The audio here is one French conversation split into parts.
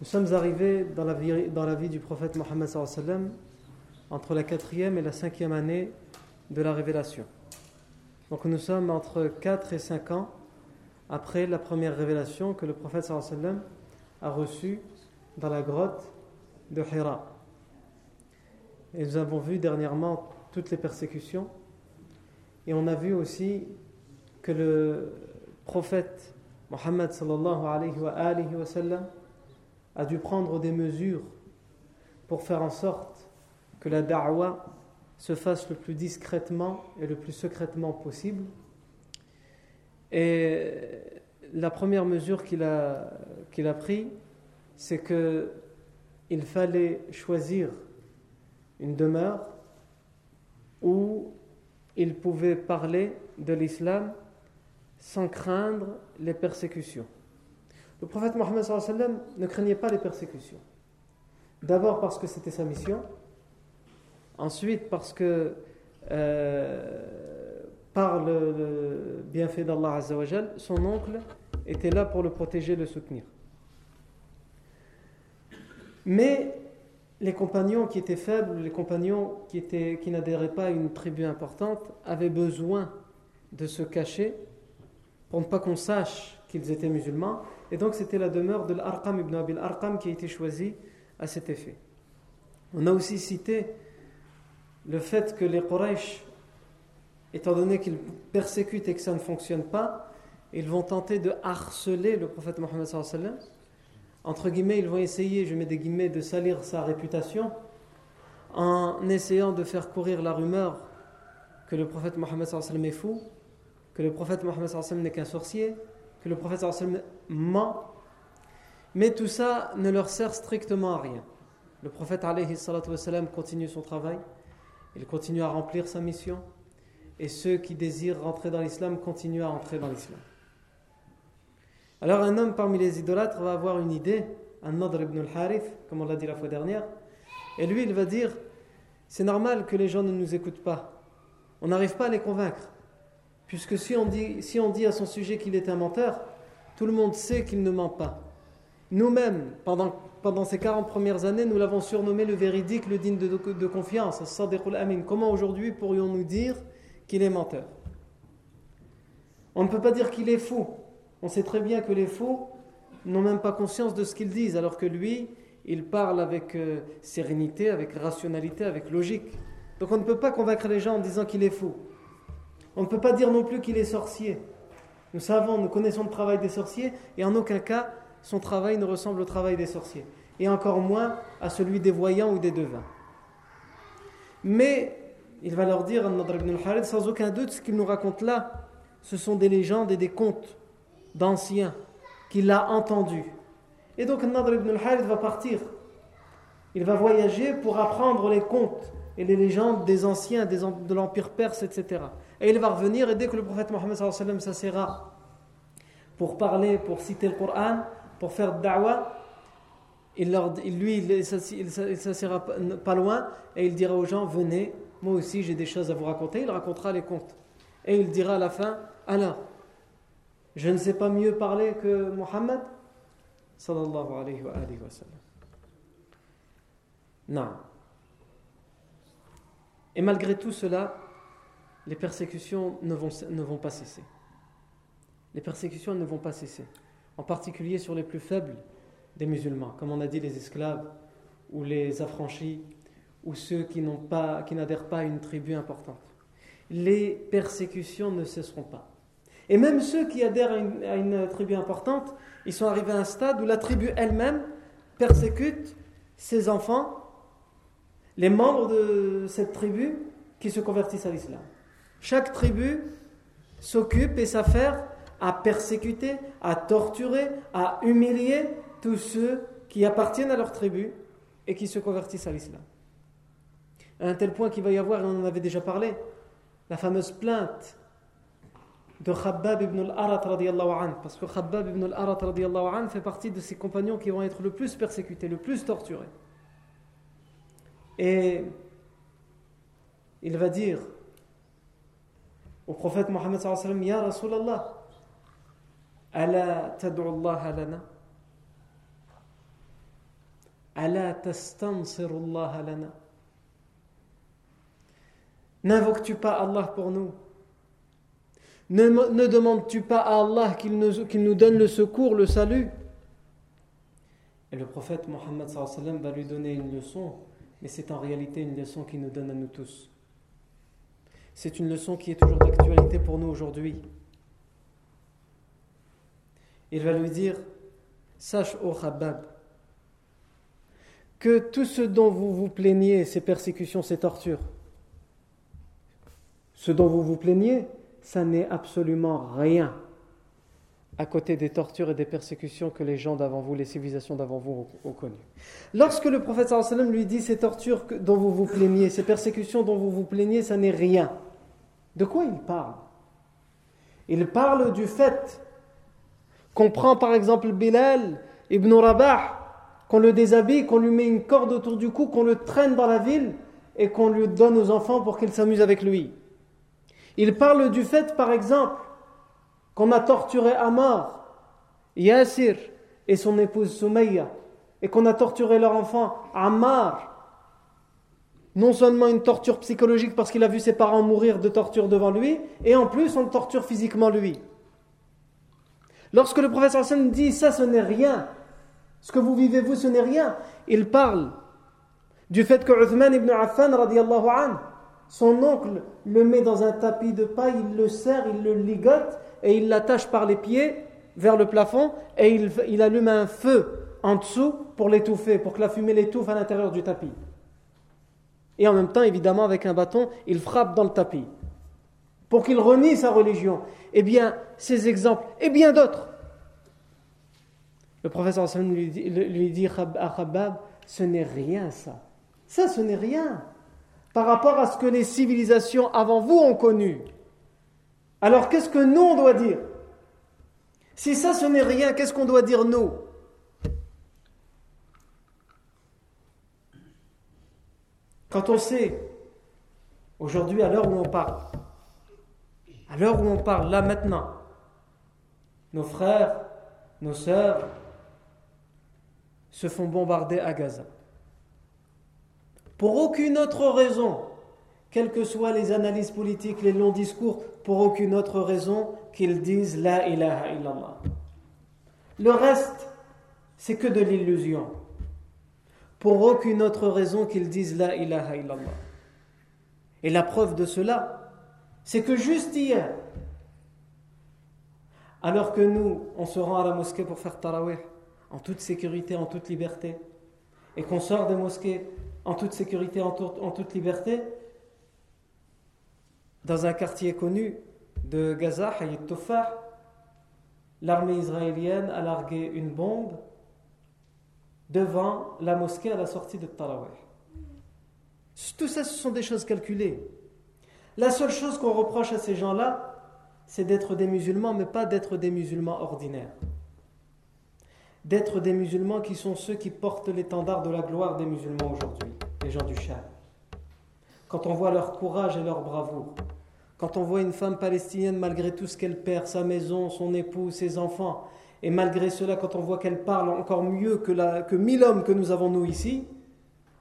Nous sommes arrivés dans la vie, dans la vie du prophète Mohammed entre la quatrième et la cinquième année de la révélation. Donc nous sommes entre 4 et 5 ans après la première révélation que le prophète a reçue dans la grotte de Hira. Et nous avons vu dernièrement toutes les persécutions. Et on a vu aussi que le prophète Mohammed sallallahu alayhi wa, wa a dû prendre des mesures pour faire en sorte que la da'wa se fasse le plus discrètement et le plus secrètement possible. Et la première mesure qu'il a, qu'il a prise, c'est qu'il fallait choisir une demeure où il pouvait parler de l'islam sans craindre les persécutions. Le prophète Mohammed ne craignait pas les persécutions. D'abord parce que c'était sa mission, ensuite parce que euh, par le, bienfait d'Allah son oncle était là pour le protéger, le soutenir. Mais les compagnons qui étaient faibles, les compagnons qui, qui n'adhéraient pas à une tribu importante, avaient besoin de se cacher pour ne pas qu'on sache qu'ils étaient musulmans. Et donc c'était la demeure de l'Arqam ibn Abil Arqam qui a été choisie à cet effet. On a aussi cité le fait que les Quraysh, étant donné qu'ils persécutent et que ça ne fonctionne pas, ils vont tenter de harceler le prophète Mohammed sallallahu entre guillemets, ils vont essayer, je mets des guillemets, de salir sa réputation en essayant de faire courir la rumeur que le prophète Mohammed est fou, que le prophète Mohammed n'est qu'un sorcier, que le prophète ment. Mais tout ça ne leur sert strictement à rien. Le prophète continue son travail, il continue à remplir sa mission, et ceux qui désirent rentrer dans l'islam continuent à rentrer dans l'islam. Alors un homme parmi les idolâtres va avoir une idée, un Nadr ibn al-Harith, comme on l'a dit la fois dernière, et lui il va dire, c'est normal que les gens ne nous écoutent pas, on n'arrive pas à les convaincre, puisque si on dit, si on dit à son sujet qu'il est un menteur, tout le monde sait qu'il ne ment pas. Nous-mêmes, pendant, pendant ces 40 premières années, nous l'avons surnommé le véridique, le digne de, confiance. Comment aujourd'hui pourrions-nous dire qu'il est menteur? On ne peut pas dire qu'il est fou, on sait très bien que les faux n'ont même pas conscience de ce qu'ils disent, alors que lui, il parle avec euh, sérénité, avec rationalité, avec logique. Donc on ne peut pas convaincre les gens en disant qu'il est fou. On ne peut pas dire non plus qu'il est sorcier. Nous savons, nous connaissons le travail des sorciers, et en aucun cas, son travail ne ressemble au travail des sorciers. Et encore moins à celui des voyants ou des devins. Mais, il va leur dire, sans aucun doute, ce qu'il nous raconte là, ce sont des légendes et des contes d'anciens qu'il a entendu. Et donc Nadr ibn al-Harith va partir. Il va voyager pour apprendre les contes et les légendes des anciens, de l'Empire perse, etc. Et il va revenir et dès que le prophète Mohammed s'assera pour parler, pour citer le Coran, pour faire da'wah, il leur, lui, il s'assira pas loin et il dira aux gens Venez, moi aussi j'ai des choses à vous raconter. Il racontera les contes. Et il dira à la fin Alors, je ne sais pas mieux parler que Mohammed Sallallahu alayhi wa, alayhi wa sallam. Non. Et malgré tout cela, les persécutions ne vont, pas cesser. Les persécutions ne vont pas cesser. En particulier sur les plus faibles des musulmans, comme on a dit les esclaves ou les affranchis ou ceux qui n'adhèrent pas à une tribu importante. Les persécutions ne cesseront pas. Et même ceux qui adhèrent à une, tribu importante, ils sont arrivés à un stade où la tribu elle-même persécute ses enfants, les membres de cette tribu qui se convertissent à l'islam. Chaque tribu s'occupe et s'affaire à persécuter, à torturer, à humilier tous ceux qui appartiennent à leur tribu et qui se convertissent à l'islam. À un tel point qu'il va y avoir, et on en avait déjà parlé, la fameuse plainte de Khabbab ibn al-Arat parce que Khabbab ibn al-Arat fait partie de ses compagnons qui vont être le plus persécutés, le plus torturés. Et il va dire au prophète Mohammed sallallahu alayhi wa sallam, Ya Rasulallah, ala tad'u Allah lana? N'invoques-tu pas Allah pour nous? Ne, demandes-tu pas à Allah qu'il nous, nous, donne le secours, le salut? Et le prophète Mohammed va lui donner une leçon, mais c'est en réalité une leçon qui nous donne à nous tous. C'est une leçon qui est toujours d'actualité pour nous aujourd'hui. Il va lui dire Sache, ô Khabab, que tout ce dont vous vous plaignez, ces persécutions, ces tortures, ce dont vous vous plaignez, ça n'est absolument rien à côté des tortures et des persécutions que les gens d'avant vous, les civilisations d'avant vous ont, connues. Lorsque le prophète sallam lui dit ces tortures dont vous vous plaignez, ces persécutions dont vous vous plaignez, ça n'est rien. De quoi il parle? Il parle du fait qu'on prend par exemple Bilal ibn Rabah qu'on le déshabille, qu'on lui met une corde autour du cou, qu'on le traîne dans la ville et qu'on lui donne aux enfants pour qu'ils s'amusent avec lui. Il parle du fait, par exemple, qu'on a torturé Amar, Yassir et son épouse Soumeya, et qu'on a torturé leur enfant Ammar. Non seulement une torture psychologique parce qu'il a vu ses parents mourir de torture devant lui, et en plus on torture physiquement lui. Lorsque le professeur Hassan dit ça, ce n'est rien, ce que vous vivez, vous, ce n'est rien. Il parle du fait que Uthman ibn Affan, an, son oncle le met dans un tapis de paille, il le serre, il le ligote et il l'attache par les pieds vers le plafond et il, il allume un feu en dessous pour l'étouffer, pour que la fumée l'étouffe à l'intérieur du tapis. Et en même temps, évidemment, avec un bâton, il frappe dans le tapis pour qu'il renie sa religion. Eh bien, ces exemples, et bien d'autres, le professeur lui dit, lui dit à Khabab, ce n'est rien ça. Ça, ce n'est rien par rapport à ce que les civilisations avant vous ont connu. Alors qu'est-ce que nous, on doit dire? Si ça, ce n'est rien, qu'est-ce qu'on doit dire nous? Quand on sait, aujourd'hui, à l'heure où on parle, à l'heure où on parle, là maintenant, nos frères, nos sœurs, se font bombarder à Gaza. Pour aucune autre raison, quelles que soient les analyses politiques, les longs discours, pour aucune autre raison qu'ils disent La ilaha illallah. Le reste, c'est que de l'illusion. Pour aucune autre raison qu'ils disent La ilaha illallah. Et la preuve de cela, c'est que juste hier, alors que nous, on se rend à la mosquée pour faire tarawih, en toute sécurité, en toute liberté, et qu'on sort des mosquées en toute sécurité, en, toute liberté, dans un quartier connu de Gaza, Hayat Tufah, l'armée israélienne a largué une bombe devant la mosquée à la sortie de Tarawih. Tout ça, ce sont des choses calculées. La seule chose qu'on reproche à ces gens-là, c'est d'être des musulmans, mais pas d'être des musulmans ordinaires. d'être des musulmans qui sont ceux qui portent l'étendard de la gloire des musulmans aujourd'hui, les gens du Shah. Quand on voit leur courage et leur bravoure, quand on voit une femme palestinienne, malgré tout ce qu'elle perd, sa maison, son époux, ses enfants, et malgré cela, quand on voit qu'elle parle encore mieux que, la, que mille hommes que nous avons nous ici,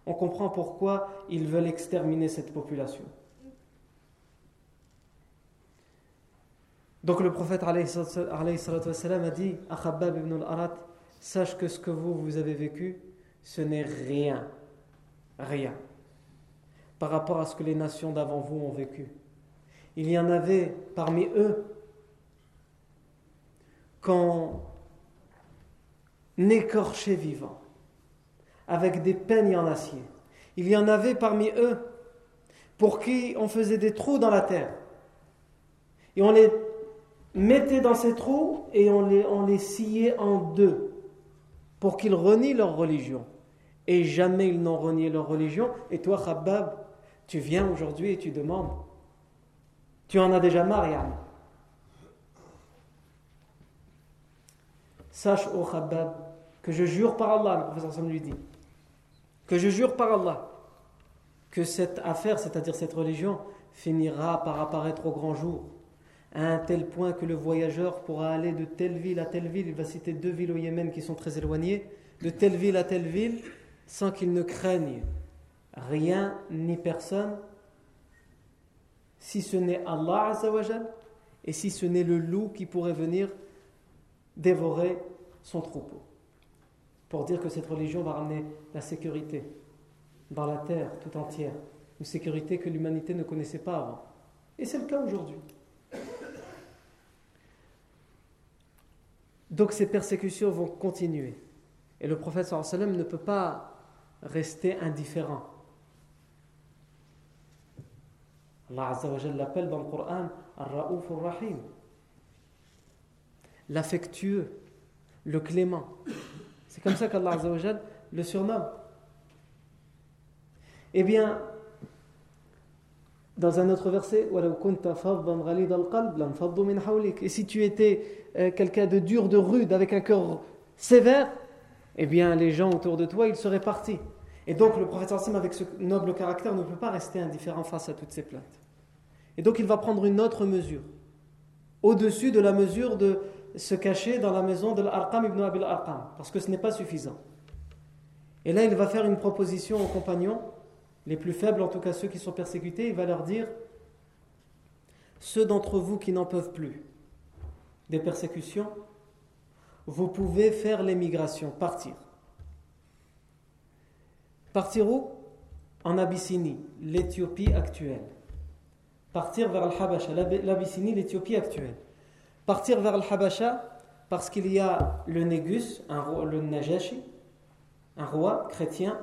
on comprend pourquoi ils veulent exterminer cette population. Donc le prophète a dit à Khabbab ibn al-Arat Sache que ce que vous, vous avez vécu, ce n'est rien. Rien. Par rapport à ce que les nations d'avant vous ont vécu. Il y en avait parmi eux qu'on écorchait vivant, avec des peignes en acier. Il y en avait parmi eux pour qui on faisait des trous dans la terre. Et on les mettait dans ces trous et on les, on les sciait en deux pour qu'ils renient leur religion. Et jamais ils n'ont renié leur religion. Et toi, Khabbab, tu viens aujourd'hui et tu demandes. Tu en as déjà marre, Sache, ô Khabbab, que je jure par Allah, le professeur Sam lui dit, que je jure par Allah, que cette affaire, c'est-à-dire cette religion, finira par apparaître au grand jour à un tel point que le voyageur pourra aller de telle ville à telle ville, il va citer deux villes au Yémen qui sont très éloignées, de telle ville à telle ville, sans qu'il ne craigne rien ni personne, si ce n'est Allah et si ce n'est le loup qui pourrait venir dévorer son troupeau. Pour dire que cette religion va ramener la sécurité dans la terre tout entière, une sécurité que l'humanité ne connaissait pas avant. Et c'est le cas aujourd'hui. Donc ces persécutions vont continuer. Et le prophète sallam ne peut pas rester indifférent. Allah l'appelle dans le Coran Ar-Ra'ouf rahim L'affectueux, le clément. C'est comme ça qu'Allah le surnomme. Eh bien, dans un autre verset, et si tu étais euh, quelqu'un de dur, de rude, avec un cœur sévère, eh bien les gens autour de toi, ils seraient partis. Et donc le prophète Hassim, avec ce noble caractère, ne peut pas rester indifférent face à toutes ces plaintes. Et donc il va prendre une autre mesure, au-dessus de la mesure de se cacher dans la maison de l'Arqam ibn Abil Arqam, parce que ce n'est pas suffisant. Et là, il va faire une proposition aux compagnons les plus faibles, en tout cas ceux qui sont persécutés, il va leur dire Ceux d'entre vous qui n'en peuvent plus des persécutions, vous pouvez faire l'émigration, partir. Partir où? En Abyssinie, l'Éthiopie actuelle. Partir vers Al-Habasha, l'Abyssinie, l'Éthiopie actuelle. Partir vers Al-Habasha parce qu'il y a le Négus, un, le Najashi, un roi chrétien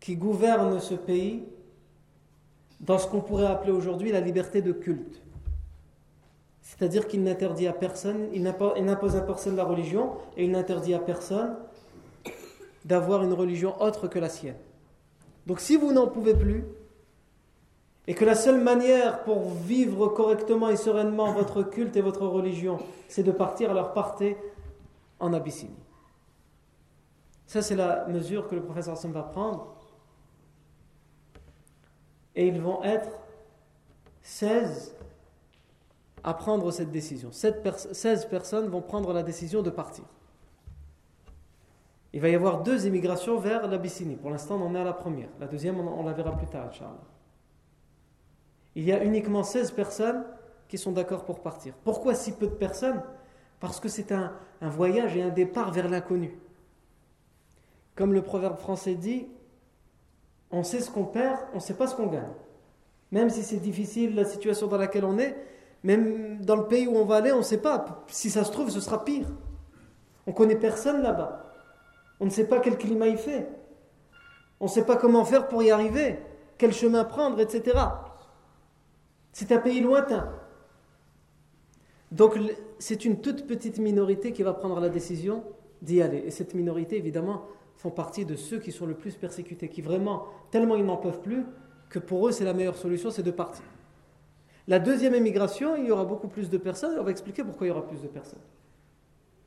qui gouverne ce pays dans ce qu'on pourrait appeler aujourd'hui la liberté de culte. C'est-à-dire qu'il n'interdit à personne, il n'impose à personne la religion et il n'interdit à personne d'avoir une religion autre que la sienne. Donc si vous n'en pouvez plus, et que la seule manière pour vivre correctement et sereinement votre culte et votre religion, c'est de partir, alors partez en Abyssinie. Ça, c'est la mesure que le professeur Hassan va prendre et ils vont être 16 à prendre cette décision. 16 personnes vont prendre la décision de partir. Il va y avoir deux émigrations vers l'Abyssinie. Pour l'instant, on en est à la première. La deuxième, on, la verra plus tard, Inch'Allah. Il y a uniquement 16 personnes qui sont d'accord pour partir. Pourquoi si peu de personnes? Parce que c'est un voyage et un départ vers l'inconnu. Comme le proverbe français dit, on sait ce qu'on perd, on ne sait pas ce qu'on gagne. Même si c'est difficile la situation dans laquelle on est, même dans le pays où on va aller, on ne sait pas. Si ça se trouve, ce sera pire. On connaît personne là-bas. On ne sait pas quel climat il fait. On ne sait pas comment faire pour y arriver, quel chemin prendre, etc. C'est un pays lointain. Donc c'est une toute petite minorité qui va prendre la décision d'y aller. Et cette minorité, évidemment, font partie de ceux qui sont le plus persécutés, qui vraiment, tellement ils n'en peuvent plus, que pour eux, c'est la meilleure solution, c'est de partir. La deuxième émigration, il y aura beaucoup plus de personnes, et on va expliquer pourquoi il y aura plus de personnes.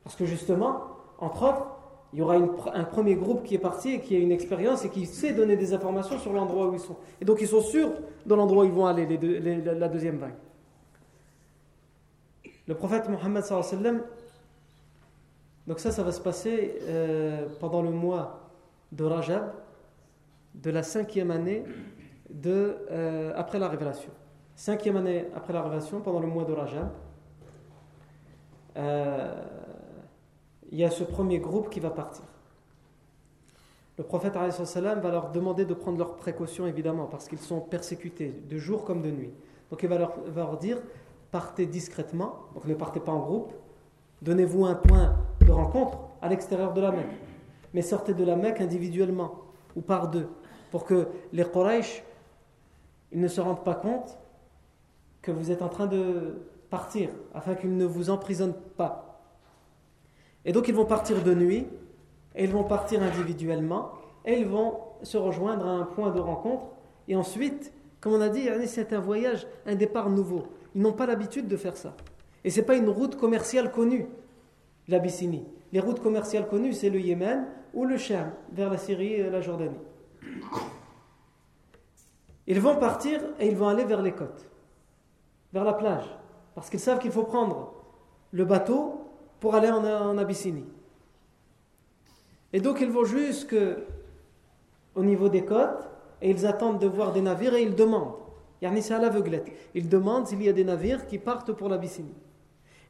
Parce que justement, entre autres, il y aura un premier groupe qui est parti et qui a une expérience et qui sait donner des informations sur l'endroit où ils sont. Et donc ils sont sûrs de l'endroit où ils vont aller, la deuxième vague. Le prophète Mohammed sallam, donc ça, ça va se passer euh, pendant le mois de Rajab, de la cinquième année de, euh, après la révélation. Cinquième année après la révélation, pendant le mois de Rajab, euh, il y a ce premier groupe qui va partir. Le prophète va leur demander de prendre leurs précautions, évidemment, parce qu'ils sont persécutés, de jour comme de nuit. Donc il va leur, va leur dire partez discrètement, donc ne partez pas en groupe, donnez-vous un point de rencontre à l'extérieur de la Mecque, mais sortez de la Mecque individuellement ou par deux, pour que les Quraysh ne se rendent pas compte que vous êtes en train de partir, afin qu'ils ne vous emprisonnent pas. Et donc ils vont partir de nuit, et ils vont partir individuellement, et ils vont se rejoindre à un point de rencontre, et ensuite, comme on a dit, c'est un voyage, un départ nouveau. Ils n'ont pas l'habitude de faire ça. Et ce n'est pas une route commerciale connue, l'Abyssinie. Les routes commerciales connues, c'est le Yémen ou le Cham, vers la Syrie et la Jordanie. Ils vont partir et ils vont aller vers les côtes, vers la plage, parce qu'ils savent qu'il faut prendre le bateau pour aller en, Abyssinie. Et donc ils vont jusque au niveau des côtes et ils attendent de voir des navires et ils demandent. C'est à l'aveuglette. Ils demandent s'il y a des navires qui partent pour l'Abyssinie.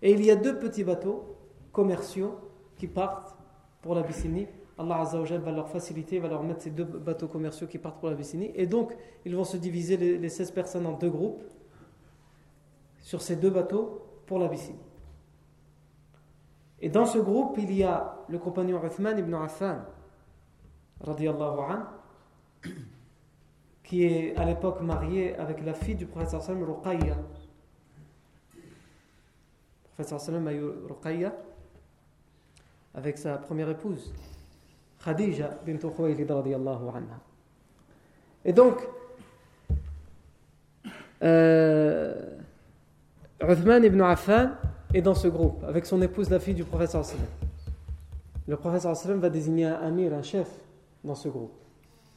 Et il y a deux petits bateaux commerciaux qui partent pour l'Abyssinie. Allah va leur faciliter, va leur mettre ces deux bateaux commerciaux qui partent pour l'Abyssinie. Et donc, ils vont se diviser les, 16 personnes en deux groupes sur ces deux bateaux pour l'Abyssinie. Et dans ce groupe, il y a le compagnon Uthman ibn Affan, qui est à l'époque marié avec la fille du professeur sallam, Ruqayya. Le professeur sallam a eu Ruqayya avec sa première épouse, Khadija bint Khuwaylid anha. Et donc, euh, Uthman ibn Affan est dans ce groupe avec son épouse, la fille du professeur sallam. Le professeur sallam va désigner un amir, un chef dans ce groupe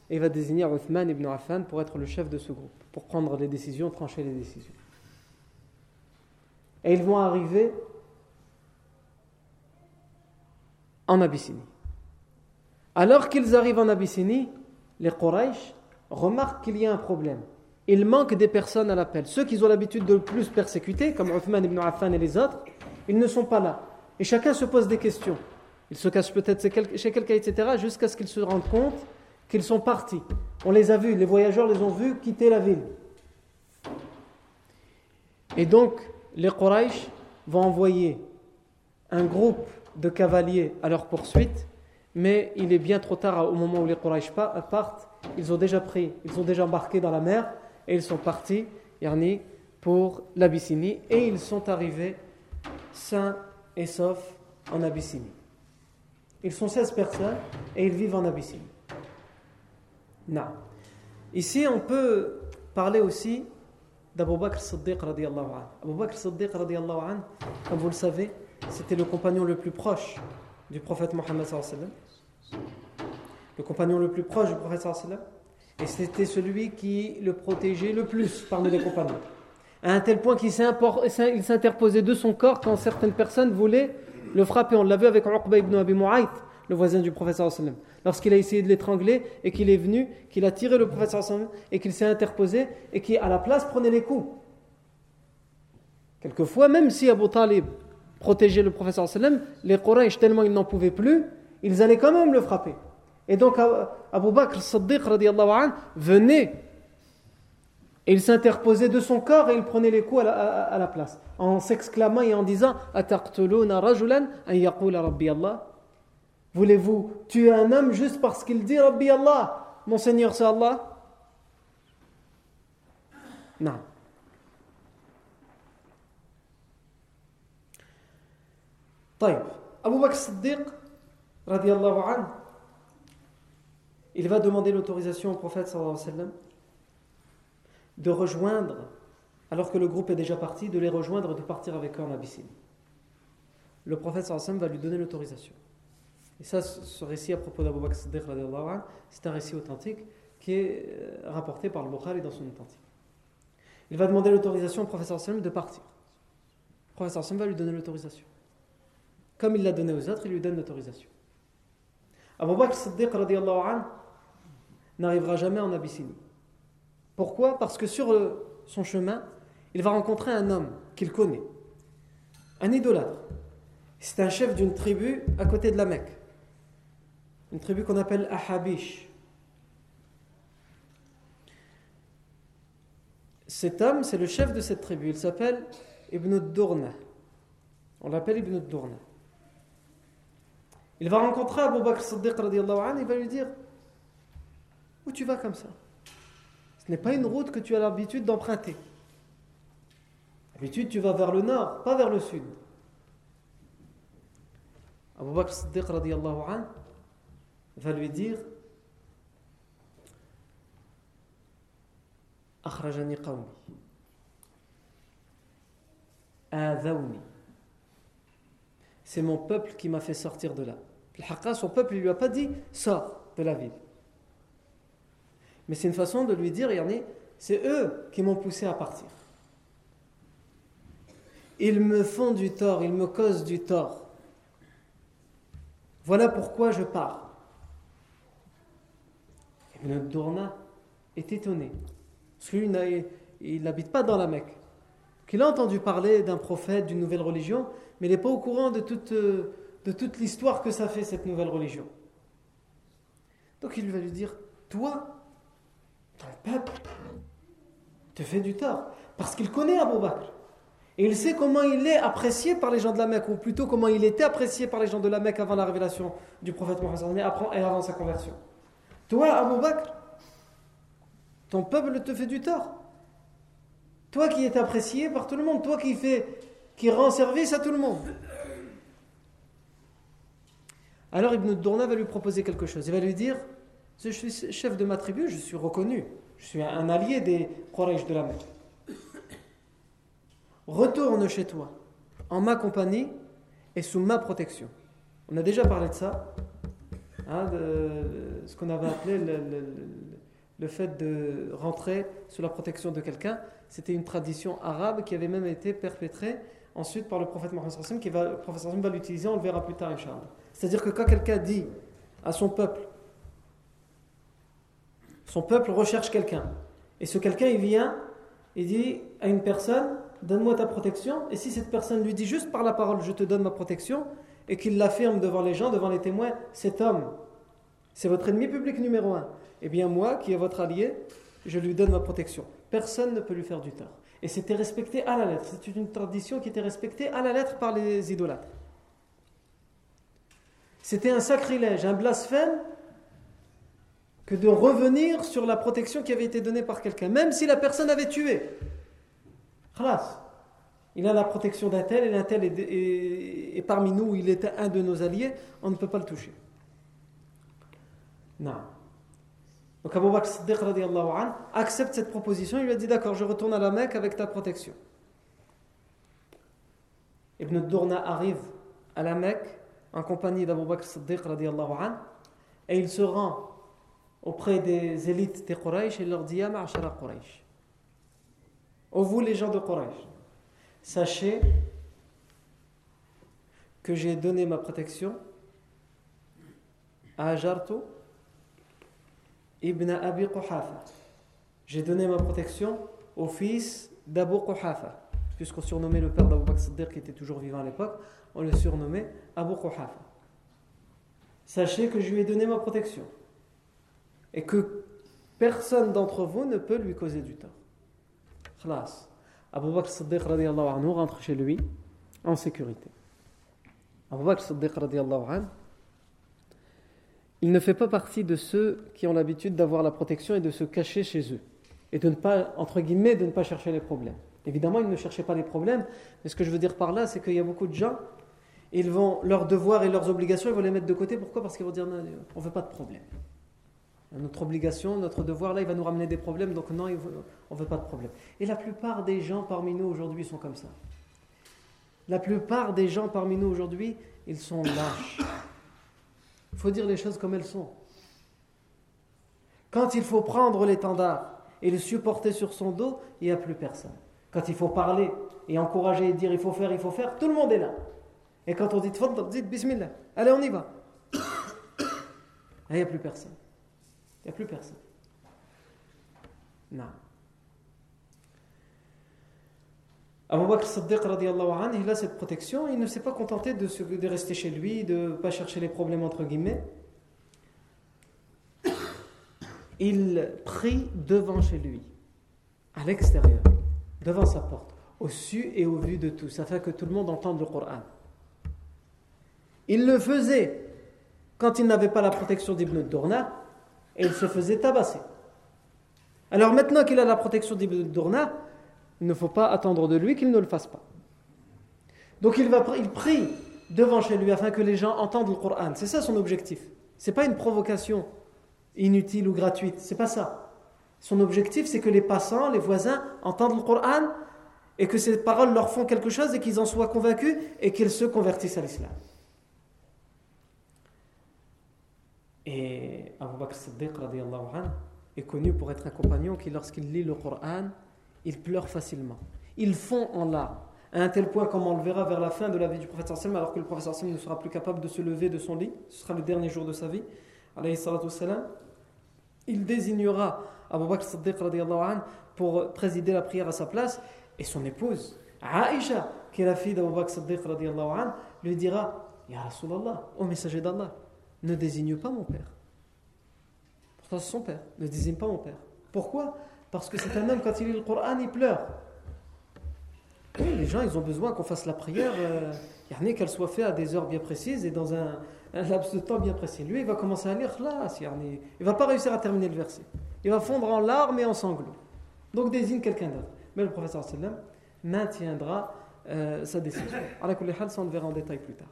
et va désigner Uthman ibn Affan pour être le chef de ce groupe, pour prendre les décisions, trancher les décisions. Et ils vont arriver en Abyssinie. Alors qu'ils arrivent en Abyssinie, les Quraysh remarquent qu'il y a un problème. Il manque des personnes à l'appel. Ceux qui ont l'habitude de le plus persécuter, comme Uthman ibn Affan et les autres, ils ne sont pas là. Et chacun se pose des questions. Il se cache peut-être chez quelqu'un, etc., jusqu'à ce qu'ils se rendent compte qu'ils sont partis. On les a vus, les voyageurs les ont vus quitter la ville. Et donc, les Quraysh vont envoyer un groupe de cavaliers à leur poursuite, mais il est bien trop tard au moment où les Quraysh partent. Ils ont déjà pris, ils ont déjà embarqué dans la mer et ils sont partis, yani, pour l'Abyssinie et ils sont arrivés sains et saufs en Abyssinie. Ils sont 16 personnes et ils vivent en Abyssinie. Non. Ici, on peut parler aussi d'Abu Bakr Siddiq radiallahu anhu. Abu Bakr Siddiq radiallahu anhu, comme vous le savez, c'était le compagnon le plus proche du prophète Mohammed sallallahu Le compagnon le plus proche du prophète sallallahu et c'était celui qui le protégeait le plus parmi les compagnons. À un tel point qu'il s'interposait de son corps quand certaines personnes voulaient le frapper. On l'a vu avec Uqba ibn Abi Mu'ayt, le voisin du prophète sallallahu lorsqu'il a essayé de l'étrangler et qu'il est venu, qu'il a tiré le prophète sallallahu et qu'il s'est interposé et qui à la place prenait les coups. Quelquefois, même si Abu Talib protégeait le prophète sallallahu les Quraysh, tellement ils n'en pouvaient plus, ils allaient quand même le frapper. Et donc Abu Bakr Siddiq venait et il s'interposait de son corps et il prenait les coups à la, place, en s'exclamant et en disant rajulan an yaqula rabbi Allah Voulez-vous tuer un homme juste parce qu'il dit Rabbi Allah Mon Seigneur c'est Allah Non. طيب Abu Bakr Siddiq radiallahu anhu il va demander l'autorisation au prophète sallallahu de rejoindre alors que le groupe est déjà parti de les rejoindre de partir avec eux en Abyssinie le prophète sallam va lui donner l'autorisation. Et ça, ce récit à propos d'Abu Bakr Siddiq, c'est un récit authentique qui est euh, rapporté par le Bukhari dans son authentique. Il va demander l'autorisation au prophète sallam de partir. Le prophète sallam va lui donner l'autorisation. Comme il l'a donné aux autres, il lui donne l'autorisation. Abu Bakr Siddiq n'arrivera jamais en Abyssinie. Pourquoi? Parce que sur son chemin, il va rencontrer un homme qu'il connaît, un idolâtre. C'est un chef d'une tribu à côté de la Mecque, une tribu qu'on appelle Ahabish. Cet homme, c'est le chef de cette tribu, il s'appelle Ibn Dourna. On l'appelle Ibn Dourna. Il va rencontrer Abu Bakr Siddiq il va lui dire Où tu vas comme ça Ce n'est pas une route que tu as l'habitude d'emprunter. D'habitude, tu vas vers le nord, pas vers le sud. Abu Bakr Siddiq va lui dire Akhrajani qawmi. Adawni c'est mon peuple qui m'a fait sortir de là. Le son peuple, ne lui a pas dit sors de la ville. Mais c'est une façon de lui dire, c'est eux qui m'ont poussé à partir. Ils me font du tort, ils me causent du tort. Voilà pourquoi je pars. Ibn Dourna est étonné. Parce qu'il il n'habite pas dans la Mecque. Qu'il a entendu parler d'un prophète, d'une nouvelle religion, mais il n'est pas au courant de toute, euh, de toute l'histoire que ça fait, cette nouvelle religion. Donc il va lui dire, toi, ton peuple, te fait du tort. Parce qu'il connaît Abou Bakr. Et il sait comment il est apprécié par les gens de la Mecque, ou plutôt comment il était apprécié par les gens de la Mecque avant la révélation du prophète Mohammed et avant sa conversion. Toi, Abou Bakr, ton peuple te fait du tort. Toi qui es apprécié par tout le monde, toi qui qui rend service à tout le monde. Alors Ibn Dourna va lui proposer quelque chose. Il va lui dire Je suis chef de ma tribu, je suis reconnu. Je suis un allié des Quraysh de la Mecque. Retourne chez toi, en ma compagnie et sous ma protection. On a déjà parlé de ça, hein, de ce qu'on avait appelé le, fait de rentrer sous la protection de quelqu'un. C'était une tradition arabe qui avait même été perpétrée ensuite par le prophète Mohammed qui va, le prophète va l'utiliser, on le verra plus tard, Inch'Allah. C'est-à-dire que quand quelqu'un dit à son peuple, son peuple recherche quelqu'un, et ce quelqu'un il vient, il dit à une personne, donne-moi ta protection, et si cette personne lui dit juste par la parole, je te donne ma protection, et qu'il l'affirme devant les gens, devant les témoins, cet homme, c'est votre ennemi public numéro un, eh bien moi, qui est votre allié, je lui donne ma protection. Personne ne peut lui faire du tort. Et c'était respecté à la lettre. C'est une tradition qui était respectée à la lettre par les idolâtres. C'était un sacrilège, un blasphème que de revenir sur la protection qui avait été donnée par quelqu'un, même si la personne avait tué. Khalas. Il a la protection d'un tel et un tel est, parmi nous, il était un de nos alliés, on ne peut pas le toucher. Non. Donc Abu Bakr Siddiq accepte cette proposition. Il lui a dit D'accord, je retourne à la Mecque avec ta protection. Ibn Dourna arrive à la Mecque en compagnie d'Abu Bakr Siddiq et il se rend auprès des élites des Quraysh et leur dit Ya ma'ashara Quraysh. Ô vous les gens de Quraysh, sachez que j'ai donné ma protection à Ajarto ibn Abi Quhafa. J'ai donné ma protection au fils d'Abu Quhafa. Puisqu'on surnommait le père d'Abu Bakr qui était toujours vivant à l'époque, on le surnommait Abu Quhafa. Sachez que je lui ai donné ma protection et que personne d'entre vous ne peut lui causer du tort. Khlas. Abu Bakr Siddiq anhu rentre chez lui en sécurité. Abu Bakr Siddiq anhu il ne fait pas partie de ceux qui ont l'habitude d'avoir la protection et de se cacher chez eux. Et de ne pas, entre guillemets, de ne pas chercher les problèmes. Évidemment, il ne cherchait pas les problèmes, mais ce que je veux dire par là, c'est qu'il y a beaucoup de gens, ils vont, leurs devoirs et leurs obligations, ils vont les mettre de côté. Pourquoi? Parce qu'ils vont dire, on ne veut pas de problème. Notre obligation, notre devoir, là, il va nous ramener des problèmes, donc non, on ne veut pas de problème. Et la plupart des gens parmi nous aujourd'hui sont comme ça. La plupart des gens parmi nous aujourd'hui, ils sont lâches. Il faut dire les choses comme elles sont. Quand il faut prendre l'étendard et le supporter sur son dos, il n'y a plus personne. Quand il faut parler et encourager et dire il faut faire, il faut faire, tout le monde est là. Et quand on dit dites bismillah, allez on y va. Il n'y a plus personne. Il n'y a plus personne. Non. Abu Bakr Siddiq anhu, il a cette protection, il ne s'est pas contenté de, de rester chez lui, de ne pas chercher les problèmes entre guillemets. Il prie devant chez lui, à l'extérieur, devant sa porte, au su et au vu de tous, afin que tout le monde entende le Coran. Il le faisait quand il n'avait pas la protection d'Ibn Dourna et il se faisait tabasser. Alors maintenant qu'il a la protection d'Ibn Dourna, il ne faut pas attendre de lui qu'il ne le fasse pas. Donc il, va, il prie devant chez lui afin que les gens entendent le Coran. C'est ça son objectif. Ce n'est pas une provocation inutile ou gratuite. C'est pas ça. Son objectif, c'est que les passants, les voisins entendent le Coran et que ces paroles leur font quelque chose et qu'ils en soient convaincus et qu'ils se convertissent à l'islam. Et Abu Bakr Siddiq est connu pour être un compagnon qui, lorsqu'il lit le Coran, il pleure facilement. Il fond en larmes, à un tel point, comme on le verra vers la fin de la vie du prophète sallam, alors que le prophète sallam ne sera plus capable de se lever de son lit, ce sera le dernier jour de sa vie, il désignera Abu Bakr Siddiq pour présider la prière à sa place, et son épouse, Aïcha, qui est la fille d'Abu Bakr Siddiq, lui dira Ya Rasulallah, ô messager d'Allah, ne désigne pas mon père. Pourtant, c'est son père. Ne désigne pas mon père. Pourquoi? Parce que c'est un homme, quand il lit le Coran, il pleure. Les gens, ils ont besoin qu'on fasse la prière, euh, qu'elle soit faite à des heures bien précises et dans un, laps de temps bien précis. Lui, il va commencer à lire là, il ne va pas réussir à terminer le verset. Il va fondre en larmes et en sanglots. Donc désigne quelqu'un d'autre. Mais le professeur maintiendra euh, sa décision. Que les ça on le verra en détail plus tard.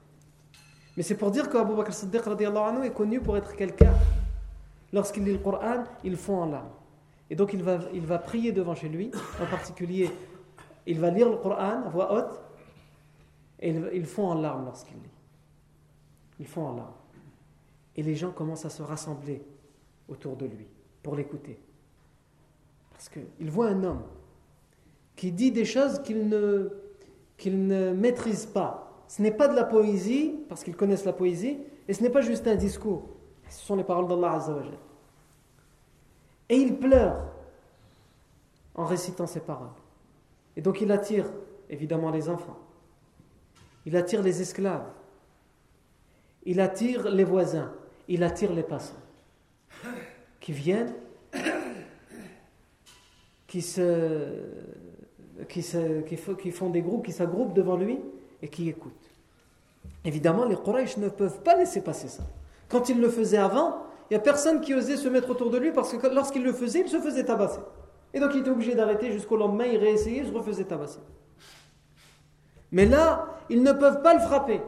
Mais c'est pour dire qu'Abu Bakr Siddiq anhu, est connu pour être quelqu'un, lorsqu'il lit le Coran, il fond en larmes. Et donc il va, il va prier devant chez lui, en particulier, il va lire le Coran à voix haute, et il, fond en larmes lorsqu'il lit. Il fond en larmes. Et les gens commencent à se rassembler autour de lui pour l'écouter. Parce qu'il voit un homme qui dit des choses qu'il ne maîtrise pas ce n'est pas de la poésie, parce qu'ils connaissent la poésie, et ce n'est pas juste un discours. Ce sont les paroles d'Allah Azzawajal. Et il pleure en récitant ces paroles. Et donc il attire évidemment les enfants. Il attire les esclaves. Il attire les voisins. Il attire les passants. Qui viennent, qui, qui font des groupes, qui s'agroupent devant lui et qui écoutent. Évidemment, les Quraysh ne peuvent pas laisser passer ça. Quand il le faisait avant, il n'y a personne qui osait se mettre autour de lui parce que lorsqu'il le faisait, il se faisait tabasser. Et donc il était obligé d'arrêter jusqu'au lendemain, il réessayait, il se refaisait tabasser. Mais là, ils ne peuvent pas le frapper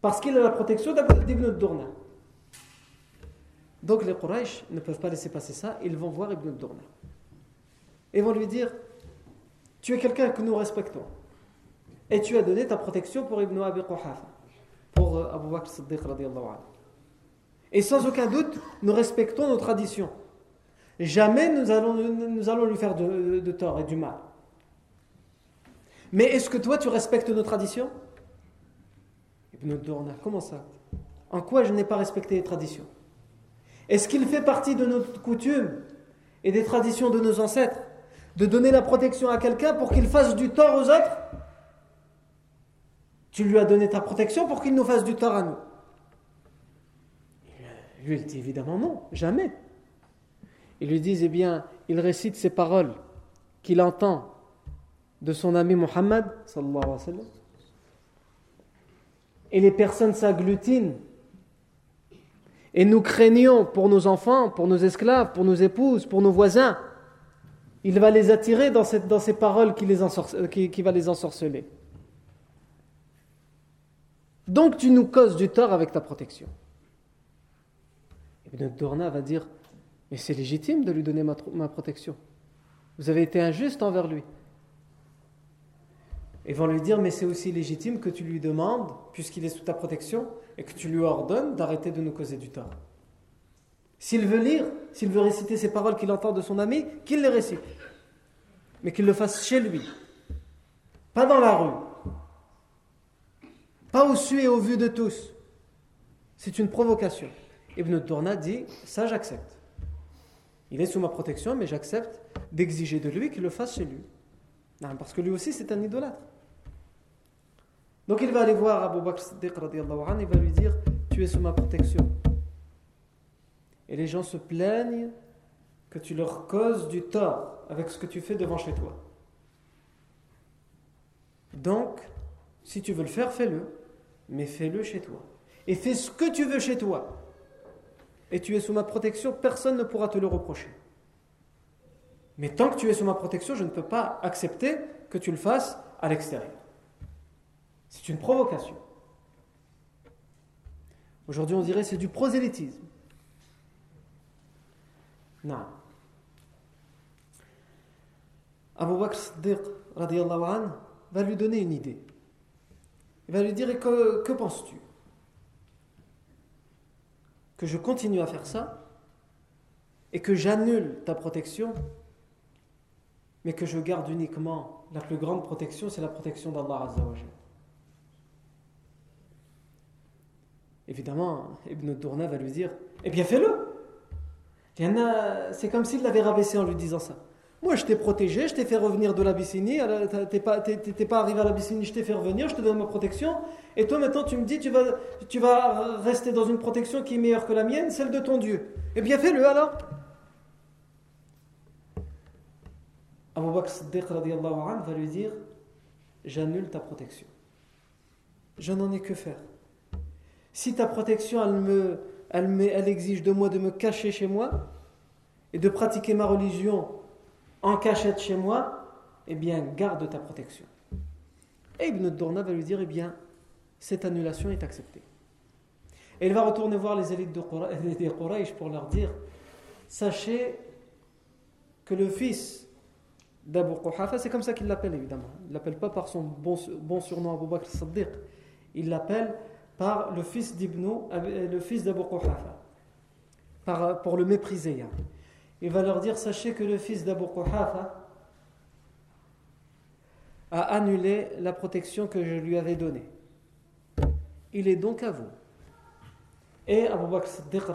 parce qu'il a la protection d'Ibn Dourna. Donc les Quraysh ne peuvent pas laisser passer ça, ils vont voir Ibn Dourna. Et vont lui dire Tu es quelqu'un que nous respectons. Et tu as donné ta protection pour Ibn Abi Quhafa, pour euh, Abu Bakr Siddiq. Et sans aucun doute, nous respectons nos traditions. Jamais nous allons, nous allons lui faire de, tort et du mal. Mais est-ce que toi, tu respectes nos traditions? Ibn Dourna, comment ça? En quoi je n'ai pas respecté les traditions? Est-ce qu'il fait partie de notre coutume et des traditions de nos ancêtres de donner la protection à quelqu'un pour qu'il fasse du tort aux autres? Tu lui as donné ta protection pour qu'il nous fasse du tort à nous. Lui, il dit évidemment non, jamais. Ils lui disent, eh bien, il récite ces paroles qu'il entend de son ami Muhammad, sallallahu alayhi wa sallam, et les personnes s'agglutinent. Et nous craignons pour nos enfants, pour nos esclaves, pour nos épouses, pour nos voisins. Il va les attirer dans, ces paroles qui, les qui, qui va les ensorceler. Donc tu nous causes du tort avec ta protection. Ibn Dourna va dire Mais c'est légitime de lui donner ma, protection. Vous avez été injuste envers lui. Ils vont lui dire, mais c'est aussi légitime que tu lui demandes, puisqu'il est sous ta protection, et que tu lui ordonnes d'arrêter de nous causer du tort. S'il veut lire, s'il veut réciter ces paroles qu'il entend de son ami, qu'il les récite. Mais qu'il le fasse chez lui. Pas dans la rue. Pas au su et au vu de tous. C'est une provocation. Ibn Tourna dit, ça j'accepte. Il est sous ma protection, mais j'accepte d'exiger de lui qu'il le fasse chez lui. parce que lui aussi c'est un idolâtre. Donc il va aller voir Abu Bakr Siddiq et va lui dire Tu es sous ma protection. Et les gens se plaignent que tu leur causes du tort avec ce que tu fais devant chez toi. Donc, si tu veux le faire, fais-le, mais fais-le chez toi. Et fais ce que tu veux chez toi. Et tu es sous ma protection, personne ne pourra te le reprocher. Mais tant que tu es sous ma protection, je ne peux pas accepter que tu le fasses à l'extérieur. C'est une provocation. Aujourd'hui, on dirait c'est du prosélytisme. Non. Abu Bakr Siddiq va lui donner une idée. Il va lui dire que, que penses-tu? Que je continue à faire ça et que j'annule ta protection, mais que je garde uniquement la plus grande protection, c'est la protection d'Allah Azzawajal. Évidemment, Ibn Dourna va lui dire Eh bien, fais-le C'est comme s'il l'avait rabaissé en lui disant ça. Moi, je t'ai protégé, je t'ai fait revenir de l'Abyssinie, t'es pas, pas arrivé à l'Abyssinie, je t'ai fait revenir, je te donne ma protection. Et toi, maintenant, tu me dis, tu vas, tu vas rester dans une protection qui est meilleure que la mienne, celle de ton Dieu. Eh bien, fais-le alors. Abu Bakr Siddiq va lui dire J'annule ta protection. Je n'en ai que faire. Si ta protection, elle, me, elle, elle exige de moi de me cacher chez moi et de pratiquer ma religion en cachette chez moi, eh bien, garde ta protection. Et Ibn Dourna va lui dire, eh bien, cette annulation est acceptée. Et il va retourner voir les élites de Quraysh pour leur dire, sachez que le fils d'Abu Quhafa, c'est comme ça qu'il l'appelle évidemment, il ne l'appelle pas par son bon, surnom Abu Bakr Siddiq, il l'appelle par le fils d'Ibn, euh, le fils d'Abu Quhafa, pour le mépriser. Hein. Il va leur dire Sachez que le fils d'Abu Quhafa a annulé la protection que je lui avais donnée. Il est donc à vous. Et Abu Bakr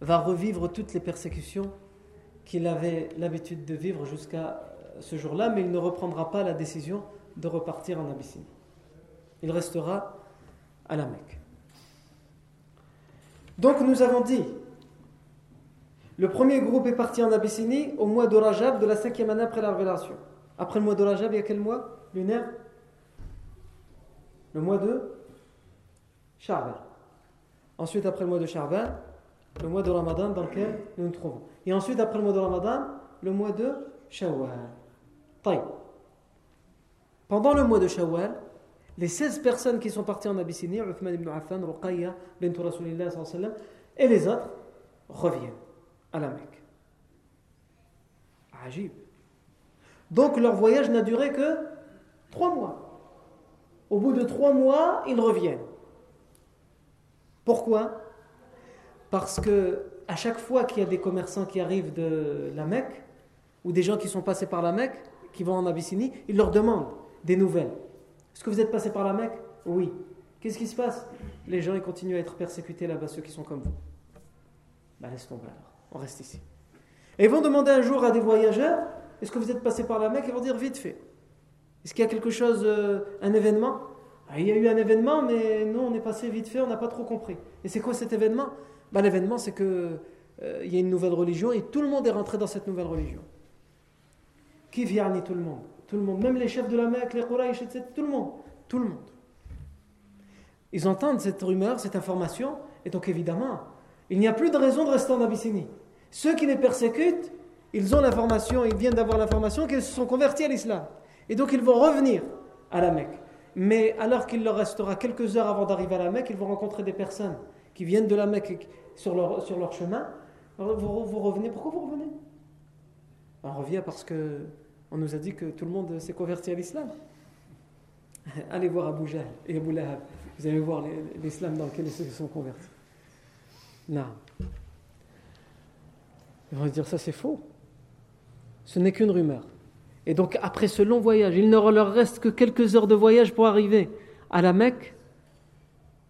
va revivre toutes les persécutions qu'il avait l'habitude de vivre jusqu'à ce jour-là, mais il ne reprendra pas la décision de repartir en Abyssinie il restera à la Mecque. Donc nous avons dit, le premier groupe est parti en Abyssinie au mois de Rajab de la cinquième année après la révélation. Après le mois de Rajab, il y a quel mois? Lunaire? Le mois de Sha'ban. Ensuite, après le mois de Sha'ban, le mois de Ramadan dans lequel nous nous trouvons. Et ensuite, après le mois de Ramadan, le mois de Shawwal. Pendant le mois de Shawwal, les 16 personnes qui sont parties en Abyssinie, Uthman ibn Affan, Ruqayya, bint Rasulillah, et les autres reviennent à la Mecque. Ajib. Donc leur voyage n'a duré que trois mois. Au bout de trois mois, ils reviennent. Pourquoi? Parce que à chaque fois qu'il y a des commerçants qui arrivent de la Mecque, ou des gens qui sont passés par la Mecque, qui vont en Abyssinie, ils leur demandent des nouvelles. Est-ce que vous êtes passé par la Mecque? Oui. Qu'est-ce qui se passe? Les gens ils continuent à être persécutés là-bas, ceux qui sont comme vous. Ben laisse tomber alors, on reste ici. Et ils vont demander un jour à des voyageurs Est-ce que vous êtes passé par la Mecque? Ils vont dire vite fait. Est-ce qu'il y a quelque chose, euh, un événement? Ah, Il y a eu un événement, mais nous on est passé vite fait, on n'a pas trop compris. Et c'est quoi cet événement? Ben, L'événement c'est que euh, y a une nouvelle religion et tout le monde est rentré dans cette nouvelle religion. Qui vient tout le monde? Tout le monde, même les chefs de la Mecque, les Quraysh, etc. Tout le monde. Tout le monde. Ils entendent cette rumeur, cette information, et donc évidemment, il n'y a plus de raison de rester en Abyssinie. Ceux qui les persécutent, ils ont l'information, ils viennent d'avoir l'information qu'ils se sont convertis à l'islam. Et donc ils vont revenir à la Mecque. Mais alors qu'il leur restera quelques heures avant d'arriver à la Mecque, ils vont rencontrer des personnes qui viennent de la Mecque sur leur, chemin. vous, vous revenez. Pourquoi vous revenez? On revient parce que On nous a dit que tout le monde s'est converti à l'islam. Allez voir Abu et Abu Lahab. Vous allez voir l'islam dans lequel ils se sont convertis. Non. Ils vont dire ça c'est faux. Ce n'est qu'une rumeur. Et donc après ce long voyage, il ne leur reste que quelques heures de voyage pour arriver à la Mecque.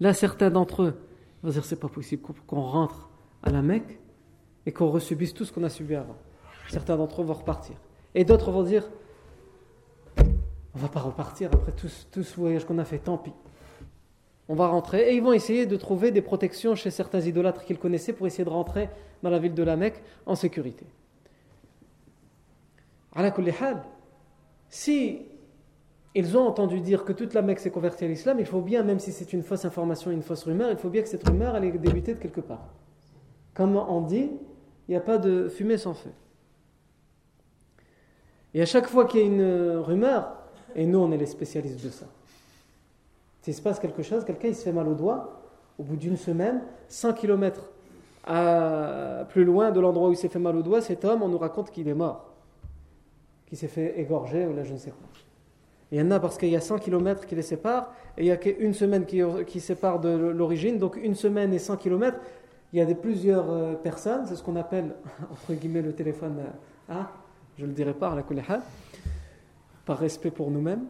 Là, certains d'entre eux vont dire c'est pas possible qu'on rentre à la Mecque et qu'on resubisse tout ce qu'on a subi avant. Certains d'entre eux vont repartir. Et d'autres vont dire on va pas repartir après tout ce voyage qu'on a fait, tant pis. On va rentrer et ils vont essayer de trouver des protections chez certains idolâtres qu'ils connaissaient pour essayer de rentrer dans la ville de la Mecque en sécurité. Si ils ont entendu dire que toute la Mecque s'est convertie à l'islam, il faut bien, même si c'est une fausse information, une fausse rumeur, il faut bien que cette rumeur ait débuté de quelque part. Comme on dit, il n'y a pas de fumée sans feu. Et à chaque fois qu'il y a une rumeur, et nous on est les spécialistes de ça, s'il se passe quelque chose, quelqu'un il se fait mal au doigt, au bout d'une semaine, 100 km plus loin de l'endroit où il s'est fait mal au doigt, cet homme, on nous raconte qu'il est mort, qu'il s'est fait égorger ou là je ne sais quoi. Il y en a parce qu'il y a 100 km qui les séparent, et il y a qu'une semaine qui, qui sépare de l'origine, donc une semaine et 100 km, il y a des, plusieurs euh, personnes, c'est ce qu'on appelle, entre guillemets, le téléphone, euh, hein, je ne le dirai pas, à la par respect pour nous-mêmes.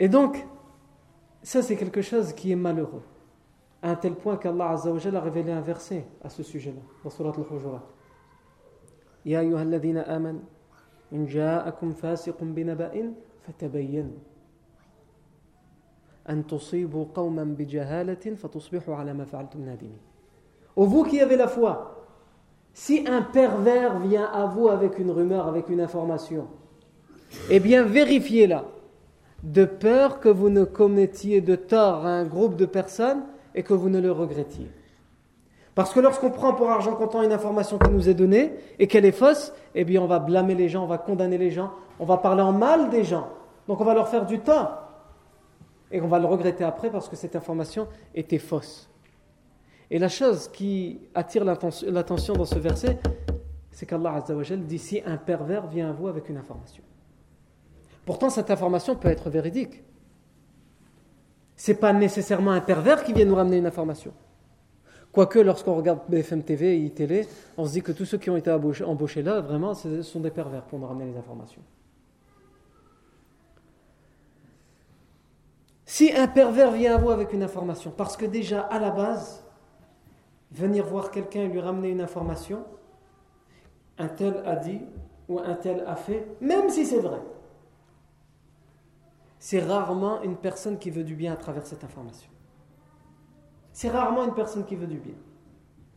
Et donc, ça c'est quelque chose qui est malheureux, à un tel point qu'Allah a révélé un verset à ce sujet-là, dans Surat al-Hujurat. Ya ayyuhalladhina aman, in ja'akum fasiqun binaba'in, fatabayyanu. An tusibu qawman bijahalatin, fatusbihu ala ma fa'altum nadimi. Ô vous qui avez la foi, si un pervers vient à vous avec une rumeur, avec une information, eh bien vérifiez-la de peur que vous ne commettiez de tort à un groupe de personnes et que vous ne le regrettiez. Parce que lorsqu'on prend pour argent comptant une information qui nous est donnée et qu'elle est fausse, eh bien on va blâmer les gens, on va condamner les gens, on va parler en mal des gens. Donc on va leur faire du tort. Et on va le regretter après parce que cette information était fausse. Et la chose qui attire l'attention dans ce verset, c'est qu'Allah dit si un pervers vient à vous avec une information. Pourtant, cette information peut être véridique. Ce n'est pas nécessairement un pervers qui vient nous ramener une information. Quoique, lorsqu'on regarde BFM TV et iTélé, on se dit que tous ceux qui ont été embauchés là, vraiment, ce sont des pervers pour nous ramener les informations. Si un pervers vient à vous avec une information, parce que déjà à la base, venir voir quelqu'un et lui ramener une information, un tel a dit ou un tel a fait, même si c'est vrai, c'est rarement une personne qui veut du bien à travers cette information. C'est rarement une personne qui veut du bien.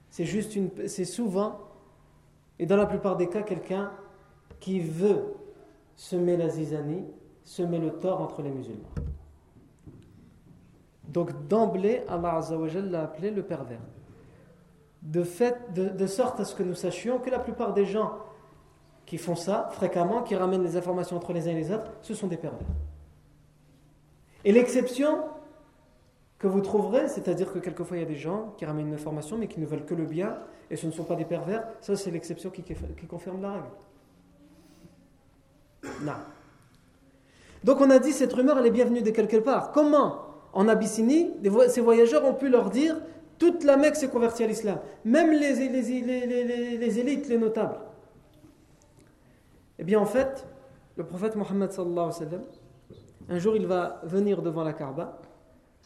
C'est juste souvent, et dans la plupart des cas, quelqu'un qui veut semer la zizanie, semer le tort entre les musulmans. Donc d'emblée, Allah l'a appelé le pervers. De, fait, de sorte à ce que nous sachions que la plupart des gens qui font ça fréquemment, qui ramènent les informations entre les uns et les autres, ce sont des pervers. Et l'exception que vous trouverez, c'est-à-dire que quelquefois il y a des gens qui ramènent une information mais qui ne veulent que le bien et ce ne sont pas des pervers, ça c'est l'exception qui, confirme la règle. Non. Donc on a dit cette rumeur elle est bienvenue de quelque part. Comment En Abyssinie, ces voyageurs ont pu leur dire toute la Mecque s'est convertie à l'islam, même les, les, élites, les notables. Eh bien en fait, le prophète Mohammed sallallahu alayhi wa sallam, un jour, il va venir devant la Kaaba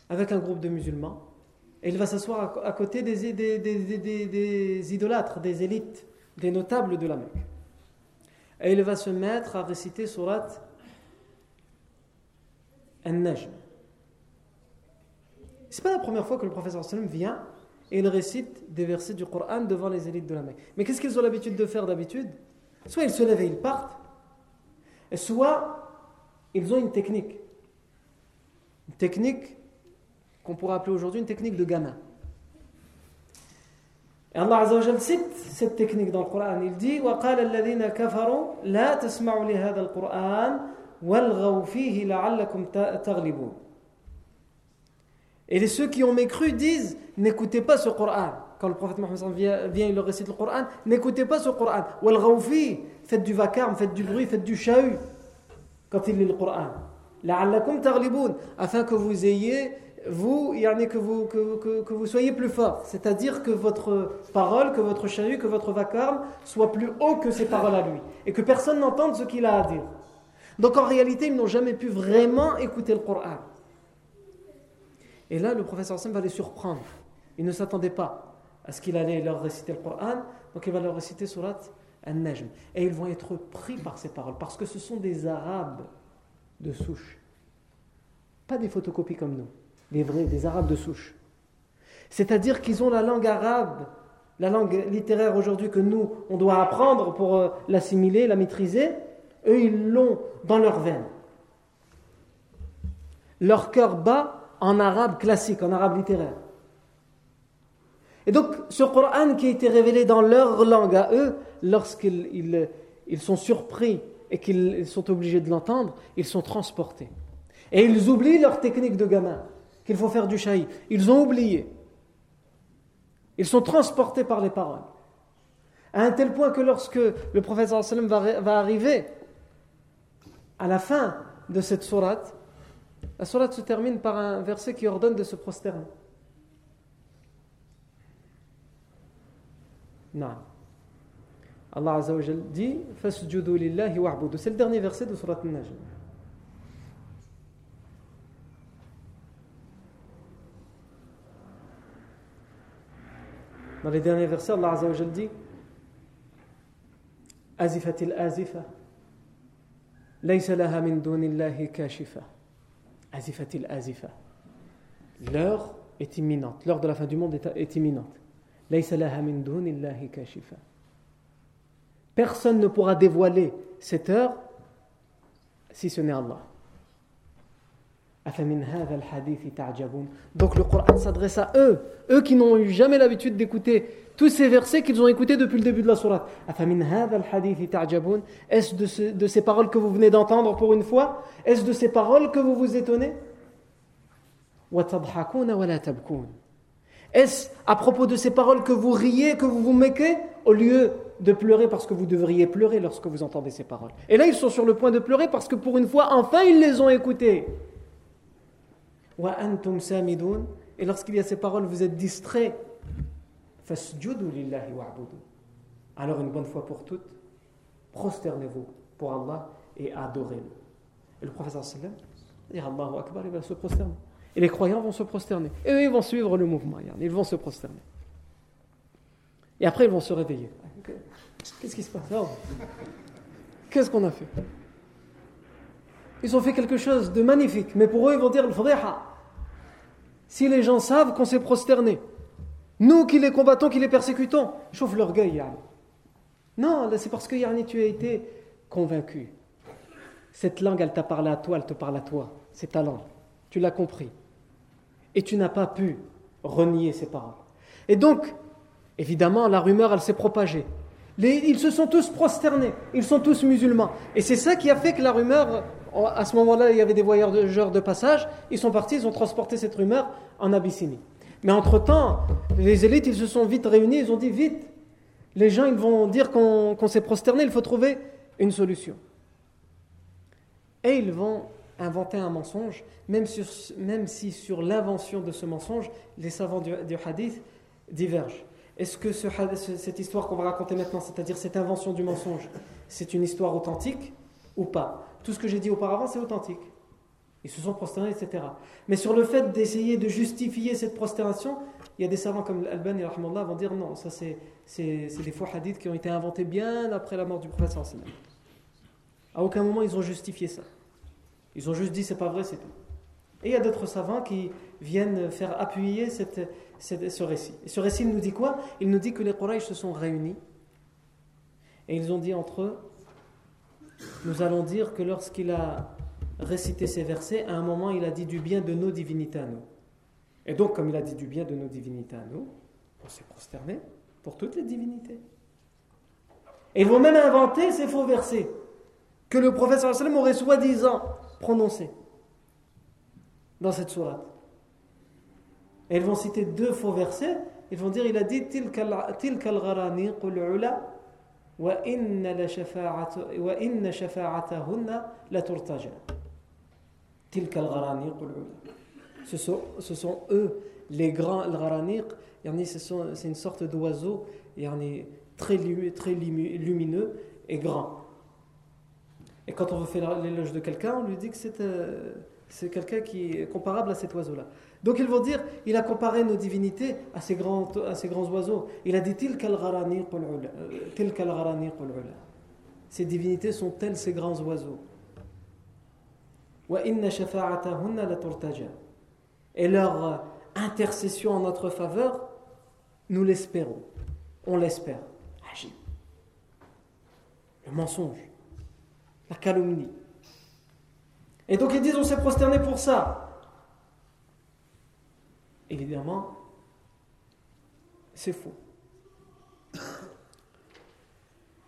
avec un groupe de musulmans et il va s'asseoir à côté des, des, idolâtres, des élites, des notables de la Mecque. Et il va se mettre à réciter surat An-Najm. C'est pas la première fois que le professeur sallam vient et il récite des versets du Coran devant les élites de la Mecque. Mais qu'est-ce qu'ils ont l'habitude de faire d'habitude? Soit ils se lèvent et ils partent, soit ils ont une technique. Une technique qu'on pourrait appeler aujourd'hui une technique de gamin. Et Allah Azza cite cette technique dans le Coran. Il dit وَقَالَ الَّذِينَ كَفَرُوا لَا تَسْمَعُوا لِهَذَا الْقُرْآنِ وَالْغَوْا فِيهِ لَعَلَّكُمْ تَغْلِبُونَ Et les ceux qui ont mécru disent N'écoutez pas ce Coran. quand le prophète Mohammed vient, vient il leur récite le Coran, n'écoutez pas ce Coran. Walghawfi, faites du vacarme, faites du bruit, faites du chahut quand il lit le Coran. La'allakum taghliboun, afin que vous ayez, vous, que vous, que, que, que vous soyez plus fort. C'est-à-dire que votre parole, que votre chahut, que votre vacarme soit plus haut que ses paroles à lui. Et que personne n'entende ce qu'il a à dire. Donc en réalité, ils n'ont jamais pu vraiment écouter le Coran. Et là, le professeur Sam va les surprendre. Ils ne s'attendaient pas à ce qu'il allait leur réciter le Coran, donc il va leur réciter Surat Et ils vont être pris par ces paroles, parce que ce sont des Arabes de souche. Pas des photocopies comme nous, des vrais, des Arabes de souche. C'est-à-dire qu'ils ont la langue arabe, la langue littéraire aujourd'hui que nous, on doit apprendre pour euh, l'assimiler, la maîtriser. Eux, ils l'ont dans leurs veines. Leur cœur bat en arabe classique, en arabe littéraire. Et donc, ce Coran qui a été révélé dans leur langue à eux, lorsqu'ils ils, sont surpris et qu'ils sont obligés de l'entendre, ils sont transportés. Et ils oublient leur technique de gamin, qu'il faut faire du chahi. Ils ont oublié. Ils sont transportés par les paroles. À un tel point que lorsque le prophète va, va arriver à la fin de cette sourate, la sourate se termine par un verset qui ordonne de se prosterner. Non. Allah Azza wa dit Fasjudu lillahi wa'budu. C'est le dernier verset de surat Al-Najm. Dans les derniers versets, Allah Azza wa dit Azifatil azifa. Laysa laha min dunillahi kashifa. Azifatil azifa. L'heure est imminente. L'heure de la fin du monde est, imminente. min dunillahi kashifa. Personne ne pourra dévoiler cette heure si ce n'est Allah. Donc le Coran s'adresse à eux, eux qui n'ont eu jamais l'habitude d'écouter tous ces versets qu'ils ont écoutés depuis le début de la sourate. Est-ce de, de ces paroles que vous venez d'entendre pour une fois? Est-ce de ces paroles que vous vous étonnez? Est-ce à propos de ces paroles que vous riez, que vous vous méquez, au lieu de pleurer parce que vous devriez pleurer lorsque vous entendez ces paroles Et là, ils sont sur le point de pleurer parce que pour une fois, enfin, ils les ont écoutées. Et lorsqu'il y a ces paroles, vous êtes distrait. Alors une bonne fois pour toutes, prosternez-vous pour Allah et adorez-le. Et le prophète sallam, Allahu Akbar, il va se prosterner. Et les croyants vont se prosterner. Et eux, ils vont suivre le mouvement. Ils vont se prosterner. Et après, ils vont se réveiller. Qu'est-ce qui se passe Qu'est-ce qu'on a fait Ils ont fait quelque chose de magnifique. Mais pour eux, ils vont dire le Si les gens savent qu'on s'est prosterné, nous qui les combattons, qui les persécutons, chauffe l'orgueil, Non, c'est parce que Yanni, tu as été convaincu. Cette langue, elle t'a parlé à toi, elle te parle à toi. C'est ta langue. Tu l'as compris. Et tu n'as pas pu renier ces paroles. Et donc, évidemment, la rumeur, elle s'est propagée. Ils se sont tous prosternés. Ils sont tous musulmans. Et c'est ça qui a fait que la rumeur, à ce moment-là, il y avait des voyageurs de passage. Ils sont partis, ils ont transporté cette rumeur en Abyssinie. Mais entre-temps, les élites, ils se sont vite réunis, ils ont dit vite, les gens, ils vont dire qu'on s'est prosterné, il faut trouver une solution. Et ils vont inventer un mensonge, même, même si sur l'invention de ce mensonge, les savants du, hadith divergent. Est-ce que ce, cette histoire qu'on va raconter maintenant, c'est-à-dire cette invention du mensonge, c'est une histoire authentique ou pas? Tout ce que j'ai dit auparavant, c'est authentique. Ils se sont prosternés, etc. Mais sur le fait d'essayer de justifier cette prosternation, il y a des savants comme Al-Albani vont dire non, ça c'est, des faux hadiths qui ont été inventés bien après la mort du prophète. À aucun moment ils ont justifié ça. Ils ont juste dit c'est pas vrai, c'est tout. Et il y a d'autres savants qui viennent faire appuyer cette, ce récit. Et ce récit nous dit quoi? Il nous dit que les Quraysh se sont réunis et ils ont dit entre eux nous allons dire que lorsqu'il a réciter ces versets, à un moment, il a dit du bien de nos divinités à nous. Et donc, comme il a dit du bien de nos divinités à nous, on s'est prosterné pour toutes les divinités. Et ils vont même inventer ces faux versets que le prophète sallam aurait soi-disant prononcés dans cette sourate. Et ils vont citer deux faux versets. Ils vont dire il a dit Tilka al-gharani ula wa inna shafa'atahunna la turtaja. Tilka al-gharani ula. Ce sont, ce sont eux, les grands al-gharaniq. C'est une sorte d'oiseau il très, très lumineux et grand. Et quand on veut faire l'éloge de quelqu'un, on lui dit que c'est. Euh, c'est quelqu'un qui est comparable à cet oiseau-là. Donc ils vont dire, il a comparé nos divinités à ces grands, oiseaux. Il a dit Ces divinités sont telles ces grands oiseaux. Et leur intercession en notre faveur, nous l'espérons. On l'espère. Le mensonge, la calomnie. Et donc ils disent on s'est prosterné pour ça. Évidemment, c'est faux.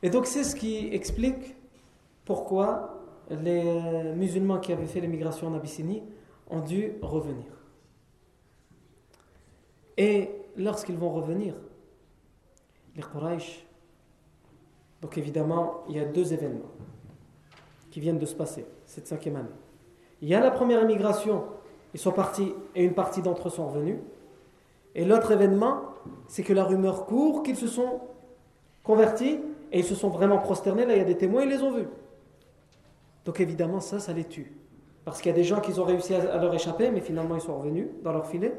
Et donc c'est ce qui explique pourquoi les musulmans qui avaient fait l'émigration en Abyssinie ont dû revenir. Et lorsqu'ils vont revenir, les donc évidemment, il y a deux événements qui viennent de se passer cette cinquième année. Il y a la première émigration, ils sont partis et une partie d'entre eux sont revenus. Et l'autre événement, c'est que la rumeur court qu'ils se sont convertis et ils se sont vraiment prosternés. Là, il y a des témoins, ils les ont vus. Donc évidemment, ça, ça les tue. Parce qu'il y a des gens qui ont réussi à leur échapper, mais finalement, ils sont revenus dans leur filet.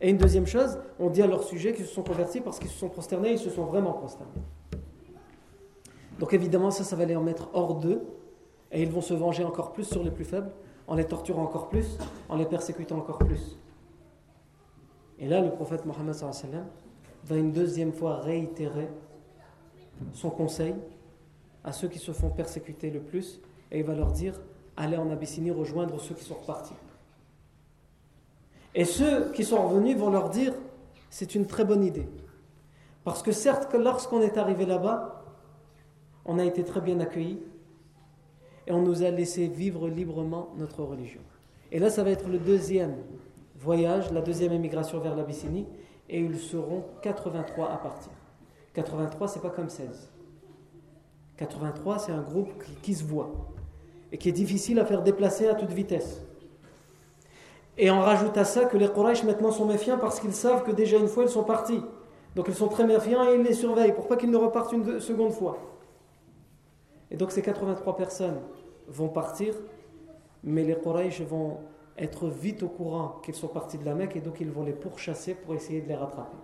Et une deuxième chose, on dit à leur sujet qu'ils se sont convertis parce qu'ils se sont prosternés, ils se sont vraiment prosternés. Donc évidemment, ça, ça va les remettre hors d'eux. Et ils vont se venger encore plus sur les plus faibles en les torturant encore plus, en les persécutant encore plus. Et là, le prophète Mohammed va une deuxième fois réitérer son conseil à ceux qui se font persécuter le plus, et il va leur dire allez en Abyssinie rejoindre ceux qui sont repartis. Et ceux qui sont revenus vont leur dire c'est une très bonne idée. Parce que certes, lorsqu'on est arrivé là-bas, on a été très bien accueillis, et on nous a laissé vivre librement notre religion. Et là, ça va être le deuxième voyage, la deuxième émigration vers l'Abyssinie, et ils seront 83 à partir. 83, c'est pas comme 16. 83, c'est un groupe qui, se voit et qui est difficile à faire déplacer à toute vitesse. Et on rajoute à ça que les Quraysh maintenant sont méfiants parce qu'ils savent que déjà une fois ils sont partis. Donc ils sont très méfiants et ils les surveillent pour pas qu'ils ne repartent une seconde fois. Et donc ces 83 personnes vont partir, mais les Quraysh vont être vite au courant qu'ils sont partis de la Mecque et donc ils vont les pourchasser pour essayer de les rattraper.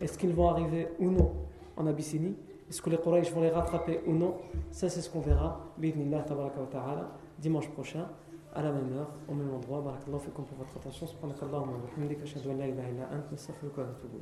Est-ce qu'ils vont arriver ou non en Abyssinie? Est-ce que les Quraysh vont les rattraper ou non? Ça, c'est ce qu'on verra, dimanche prochain, à la même heure, au même endroit. Barakallahu fikum pour votre attention. Subhanakallahu wa bihamdika, ashhadu an la ilaha illa anta, astaghfiruka wa atubu